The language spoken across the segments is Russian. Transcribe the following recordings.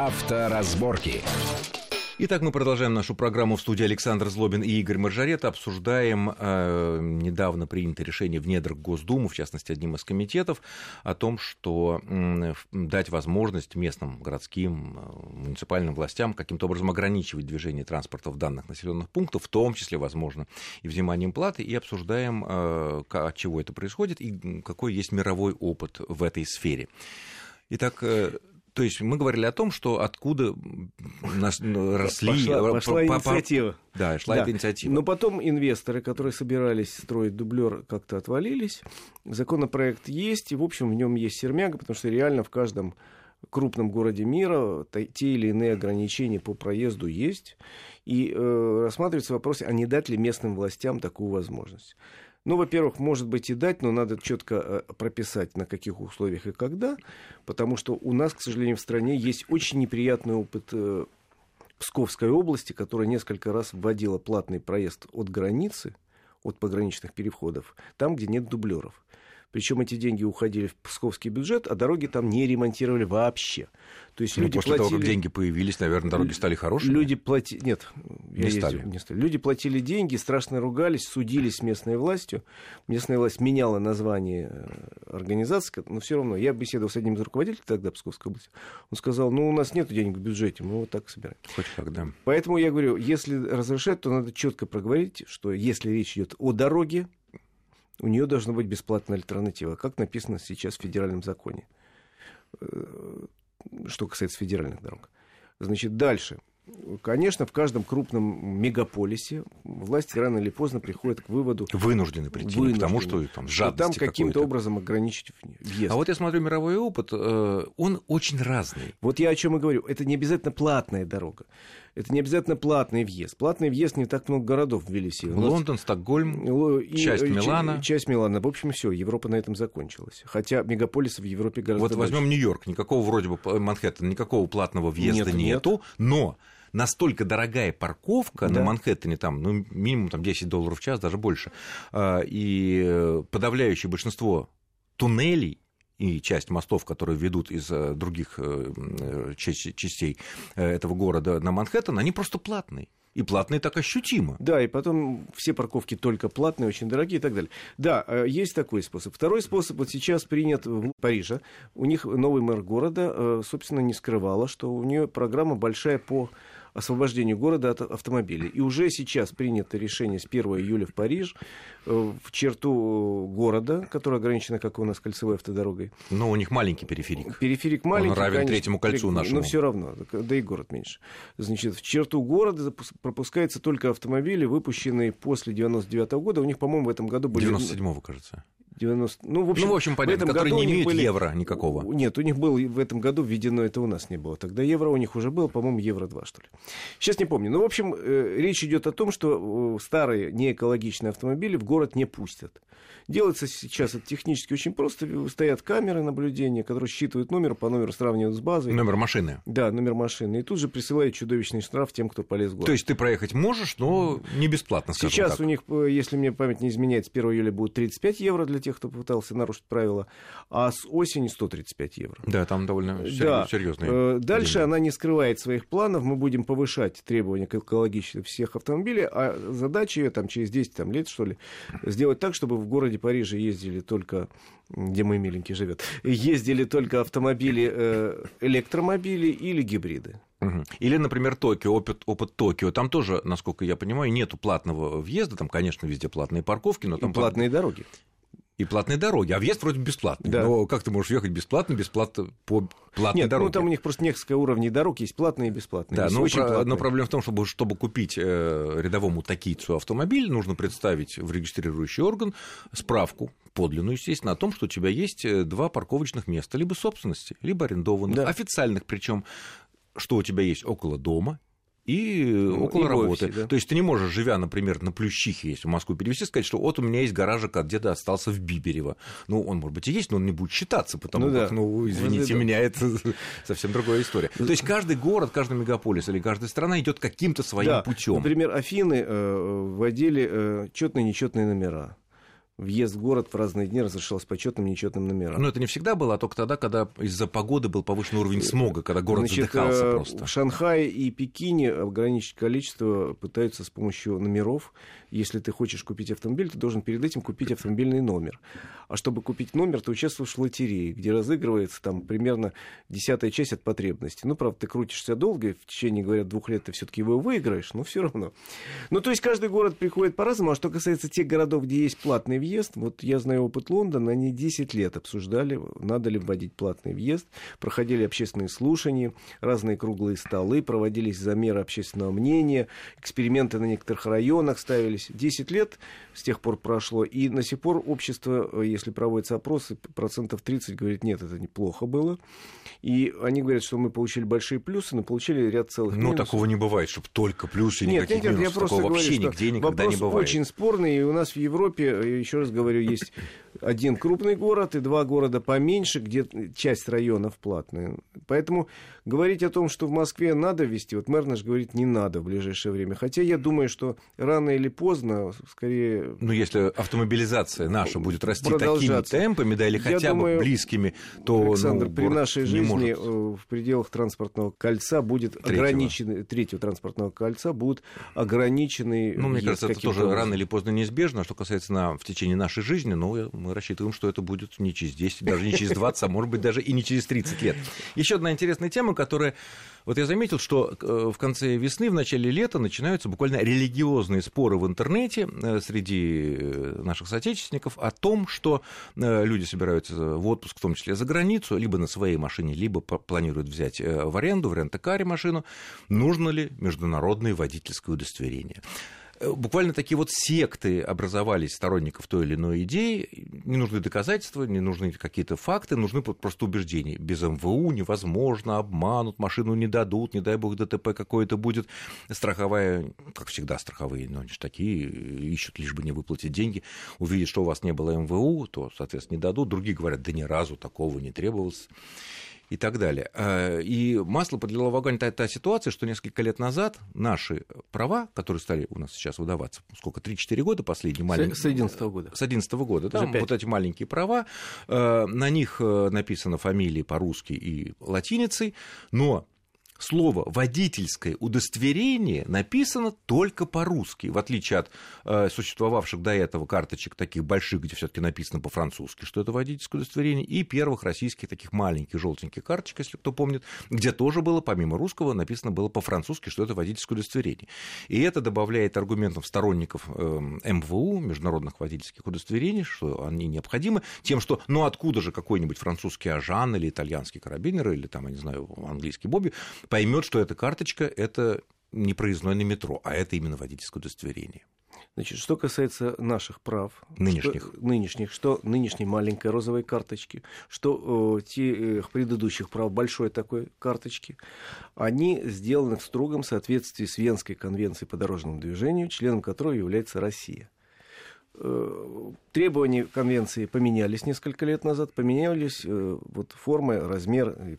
Авторазборки. Итак, мы продолжаем нашу программу в студии Александр Злобин и Игорь Маржарет. Обсуждаем э, недавно принятое решение в недрах Госдумы, в частности, одним из комитетов, о том, что э, дать возможность местным городским э, муниципальным властям каким-то образом ограничивать движение транспорта в данных населенных пунктах, в том числе, возможно, и взиманием платы, и обсуждаем, э, от чего это происходит и какой есть мировой опыт в этой сфере. Итак, э, то есть мы говорили о том, что откуда нас росли... Пошла, пошла по, инициатива. Да, шла да. эта инициатива. Но потом инвесторы, которые собирались строить дублер, как-то отвалились. Законопроект есть, и, в общем, в нем есть сермяга, потому что реально в каждом крупном городе мира те или иные ограничения по проезду есть. И э, рассматривается вопрос, а не дать ли местным властям такую возможность. Ну, во-первых, может быть и дать, но надо четко э, прописать, на каких условиях и когда, потому что у нас, к сожалению, в стране есть очень неприятный опыт э, Псковской области, которая несколько раз вводила платный проезд от границы, от пограничных переходов, там, где нет дублеров. Причем эти деньги уходили в псковский бюджет, а дороги там не ремонтировали вообще. То есть ну, люди после платили... того, как деньги появились, наверное, дороги стали хорошими? Люди платили... Нет, я не, стали. не стали. Люди платили деньги, страшно ругались, судились с местной властью. Местная власть меняла название э, организации, но все равно. Я беседовал с одним из руководителей тогда Псковской области. Он сказал, ну, у нас нет денег в бюджете, мы вот так собираем. Хоть как, да. Поэтому я говорю, если разрешать, то надо четко проговорить, что если речь идет о дороге, у нее должна быть бесплатная альтернатива, как написано сейчас в федеральном законе, э, что касается федеральных дорог. Значит, дальше. Конечно, в каждом крупном мегаполисе власти рано или поздно приходят к выводу... Вынуждены прийти, вынуждены, потому что там жадности Там каким-то образом ограничить въезд. А вот я смотрю, мировой опыт, э, он очень разный. Вот я о чем и говорю. Это не обязательно платная дорога. Это не обязательно платный въезд. Платный въезд не так много городов ввели себе. Лондон, Стокгольм, и, часть и, Милана. Часть Милана. В общем, все, Европа на этом закончилась. Хотя мегаполисов в Европе гораздо Вот возьмем Нью-Йорк. Никакого вроде бы Манхэттена, никакого платного въезда Нет, нету. Нет. Но настолько дорогая парковка да. на Манхэттене, там, ну, минимум там, 10 долларов в час, даже больше, а, и подавляющее большинство туннелей и часть мостов, которые ведут из э, других э, э, частей этого города на Манхэттен, они просто платные. И платные так ощутимо. Да, и потом все парковки только платные, очень дорогие и так далее. Да, есть такой способ. Второй способ вот сейчас принят в Париже. У них новый мэр города, собственно, не скрывала, что у нее программа большая по освобождению города от автомобилей. И уже сейчас принято решение с 1 июля в Париж э, в черту города, которая ограничена, как у нас, кольцевой автодорогой. Но у них маленький периферик. Периферик маленький. Он равен конечно, третьему кольцу нашему. Но все равно, да и город меньше. Значит, в черту города пропускаются только автомобили, выпущенные после 99 -го года. У них, по-моему, в этом году были... 97-го, кажется. 90... Ну, в общем, ну, в общем понятно, в этом которые году не имеют были... евро никакого. Нет, у них был в этом году введено, это у нас не было. Тогда евро у них уже было, по-моему, евро 2, что ли. Сейчас не помню. Ну, в общем, э, речь идет о том, что э, старые неэкологичные автомобили в город не пустят. Делается сейчас это технически очень просто. Стоят камеры наблюдения, которые считывают номер, по номеру сравнивают с базой. Номер машины. Да, номер машины. И тут же присылают чудовищный штраф тем, кто полез в город. То есть ты проехать можешь, но не бесплатно, Сейчас так. у них, э, если мне память не изменяет, с 1 июля будет 35 евро для тех, кто пытался нарушить правила, а с осени 135 евро. Да, там довольно да. серьезные. Э, дальше деньги. она не скрывает своих планов. Мы будем повышать требования к экологичности всех автомобилей, а задача ее там через 10 там, лет, что ли, сделать так, чтобы в городе Париже ездили только, где мой миленький живет, ездили только автомобили, э, электромобили или гибриды. Или, например, Токио, опыт, опыт Токио. Там тоже, насколько я понимаю, нету платного въезда. Там, конечно, везде платные парковки, но там... И платные дороги и платные дороги. А въезд вроде бесплатный. Да. Но как ты можешь въехать бесплатно, бесплатно по платной Нет, дороге? ну там у них просто несколько уровней дорог, есть платные и бесплатные. Да, но, про... платные. но проблема в том, чтобы, чтобы купить э, рядовому такийцу автомобиль, нужно представить в регистрирующий орган справку, подлинную, естественно, о том, что у тебя есть э, два парковочных места, либо собственности, либо арендованных, да. официальных причем что у тебя есть около дома и ну, около и работы. Офисе, да. То есть ты не можешь, живя, например, на Плющихе, если в Москву перевести, сказать, что вот у меня есть гаражик, а где-то остался в Биберево. Ну, он, может быть, и есть, но он не будет считаться, потому ну, как, да. ну, извините ну, меня, это совсем другая история. То есть каждый город, каждый мегаполис или каждая страна идет каким-то своим да. путем. Например, Афины э, вводили э, четные нечетные номера въезд в город в разные дни разрешался по четным и нечетным номерам. Но это не всегда было, а только тогда, когда из-за погоды был повышен уровень смога, когда город Значит, задыхался э, просто. В Шанхае и Пекине ограничить количество пытаются с помощью номеров. Если ты хочешь купить автомобиль, ты должен перед этим купить автомобильный номер. А чтобы купить номер, ты участвуешь в лотерее, где разыгрывается там примерно десятая часть от потребности. Ну, правда, ты крутишься долго, и в течение, говорят, двух лет ты все-таки его выиграешь, но все равно. Ну, то есть каждый город приходит по-разному. А что касается тех городов, где есть платный въезд, вот я знаю опыт Лондона, они 10 лет обсуждали, надо ли вводить платный въезд, проходили общественные слушания, разные круглые столы, проводились замеры общественного мнения, эксперименты на некоторых районах ставились. 10 лет с тех пор прошло, и на сих пор общество, э, если проводятся опросы, процентов 30 говорит, нет, это неплохо было. И они говорят, что мы получили большие плюсы, но получили ряд целых Ну, такого не бывает, чтобы только плюсы Нет, никаких нет, нет, я минусов. просто Такого говорю, вообще нигде никогда вопрос не бывает. очень спорный, и у нас в Европе, э, еще раз говорю, есть один крупный город и два города поменьше, где часть районов платная. Поэтому говорить о том, что в Москве надо ввести, вот мэр наш говорит, не надо в ближайшее время. Хотя я думаю, что рано или поздно, скорее... Ну, если автомобилизация наша будет расти такими темпами, да, или Я хотя бы думаю, близкими, то Александр, ну, при нашей не жизни может. э, в пределах транспортного кольца будет Третьего. ограничены, третьего транспортного кольца будут ограничены... Ну, мне кажется, это тоже образом. рано или поздно неизбежно. Что касается на, в течение нашей жизни, ну, мы рассчитываем, что это будет не через 10, даже не через 20, а может быть даже и не через 30 лет. Еще одна интересная тема, которая... Вот я заметил, что э, в конце весны, в начале лета начинаются буквально религиозные споры в интернете э, среди э, наших соотечественников о том, что люди собираются в отпуск, в том числе за границу, либо на своей машине, либо планируют взять в аренду, в рент-каре машину. Нужно ли международное водительское удостоверение? Э, Буквально такие вот секты образовались сторонников той или иной идеи. Не нужны доказательства, не нужны какие-то факты, нужны просто убеждения. Без МВУ невозможно, обманут, машину не дадут, не дай бог ДТП какое-то будет. Страховая, как всегда, страховые, но они же такие, ищут лишь бы не выплатить деньги. Увидят, что у вас не было МВУ, то, соответственно, не дадут. Другие говорят, да ни разу такого не требовалось и так далее. Э, И масло подлило в огонь та, та ситуация, что несколько лет назад наши права, которые стали у нас сейчас выдаваться, сколько, 3-4 года последние маленькие... С 11 года. С 11 года, да, вот эти маленькие права, э, на них э, написано фамилии по-русски и латиницей, но слово водительское удостоверение написано только по-русски, в отличие от э, существовавших до этого карточек таких больших, где все-таки написано по-французски, что это водительское удостоверение, и первых российских таких маленьких желтеньких карточек, если кто помнит, где тоже было, помимо русского, написано было по-французски, что это водительское удостоверение. И это добавляет аргументов сторонников э, МВУ, международных водительских удостоверений, что они необходимы, тем, что ну откуда же какой-нибудь французский Ажан или итальянский карабинер, или там, я не знаю, английский Бобби, поймет, что эта карточка – это не проездной на метро, а это именно водительское удостоверение. Значит, что касается наших прав, Нынешних. что, нынешних, что нынешней маленькой розовой карточки, что э, те, э, предыдущих прав большой такой карточки, они сделаны в строгом соответствии с Венской конвенцией по дорожному движению, членом которой является Россия. Требования конвенции поменялись несколько лет назад, поменялись э, вот, формы, размер э,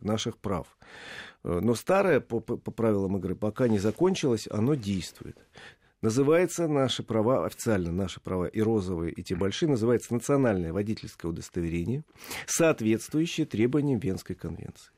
наших прав. Э, Но старое, по по правилам игры, пока не закончилось, оно действует. Называется наши права, официально наши права и розовые, и те большие, называется национальное водительское удостоверение, соответствующее требованиям Венской конвенции.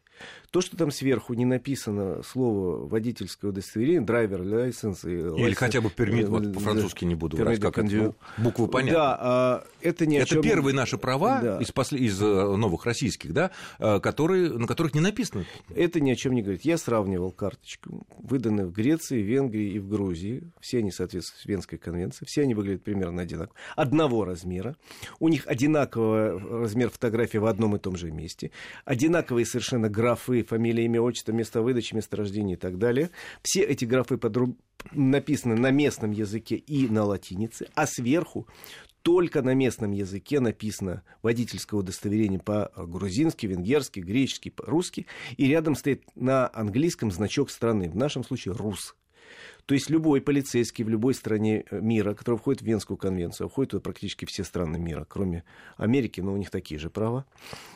То, что там сверху не написано слово водительское удостоверение, драйвер, license... Или хотя бы пермит, вот по-французски не буду врать, как это, ну, буквы понятны. Да, а, это не Это чем... первые наши права да. из, после... из э, новых российских, да, э, которые... на которых не написано. Это ни о чем не говорит. Я сравнивал карточку, выданные в Греции, Венгрии и в Грузии. Все они соответствуют Венской конвенции. Все они выглядят примерно одинаково. Одного размера. У них одинаковый размер фотографии в одном и том же месте. Одинаковые совершенно графы, фамилия, имя, отчество, место выдачи, место рождения и так далее. Все эти графы подру... написаны на местном языке и на латинице, а сверху только на местном языке написано водительское удостоверение по-грузински, венгерски, гречески, по-русски, и рядом стоит на английском значок страны, в нашем случае РУС. То есть любой полицейский в любой стране э, мира, который входит в Венскую конвенцию, входит туда практически все страны мира, кроме Америки, но у них такие же права.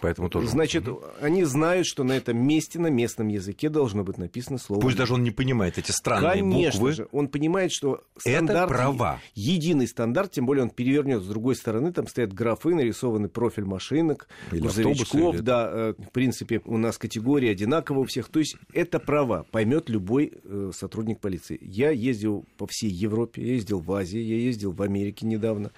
Поэтому тоже. Значит, они знают, что на этом месте, на местном языке должно быть написано слово. Пусть даже он не понимает эти странные Конечно буквы. же, он понимает, что стандарт... Это права. Единый стандарт, тем более он перевернет с другой стороны, там стоят графы, нарисованы профиль машинок, или грузовичков, или... да, э, в принципе, у нас категории одинаковые у всех. То есть это права, поймет любой э, сотрудник полиции. Я ездил по всей Европе, я ездил в Азии, я ездил в Америке недавно.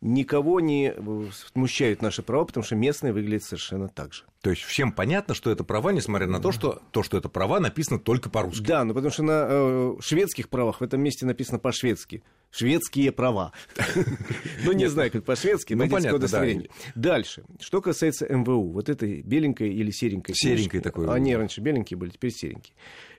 Никого не э, смущают наши права, потому что местные выглядят совершенно так же. То есть всем понятно, что это права, несмотря на то, что то, что это права, написано только по-русски. Да, ну потому что на э, шведских правах в этом месте написано по-шведски. Шведские права. Ну, не знаю, как по-шведски, но понятно, Дальше. Что касается МВУ, вот этой беленькой или серенькой Серенькой такой. Они раньше беленькие были, теперь серенькие.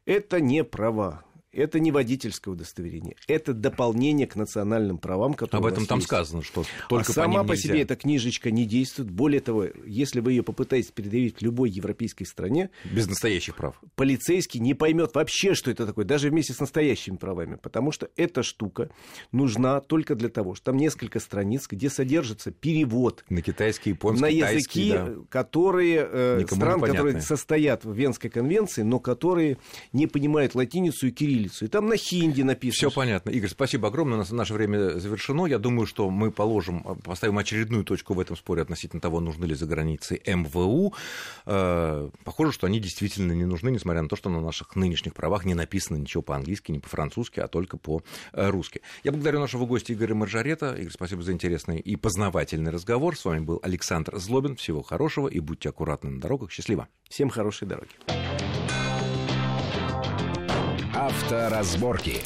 Это не права это не водительское удостоверение, это дополнение к национальным правам, которые Об этом там есть. сказано, что только а сама по, по себе эта книжечка не действует. Более того, если вы ее попытаетесь передавить в любой европейской стране... Без настоящих прав. Полицейский не поймет вообще, что это такое, даже вместе с настоящими правами. Потому что эта штука нужна только для того, что там несколько страниц, где содержится перевод. На китайский, японский, На языки, да. которые... Э, стран, которые состоят в Венской конвенции, но которые не понимают латиницу и кириллицу кириллицу. И там на хинди написано. Все понятно. Игорь, спасибо огромное. У нас наше время завершено. Я думаю, что мы положим, поставим очередную точку в этом споре относительно того, нужны ли за границей МВУ. Э, похоже, что они действительно не нужны, несмотря на то, что на наших нынешних правах не написано ничего по-английски, не по-французски, а только по-русски. Я благодарю нашего гостя Игоря Маржарета. Игорь, спасибо за интересный и познавательный разговор. С вами был Александр Злобин. Всего хорошего и будьте аккуратны на дорогах. Счастливо. Всем хорошей дороги. Авторазборки.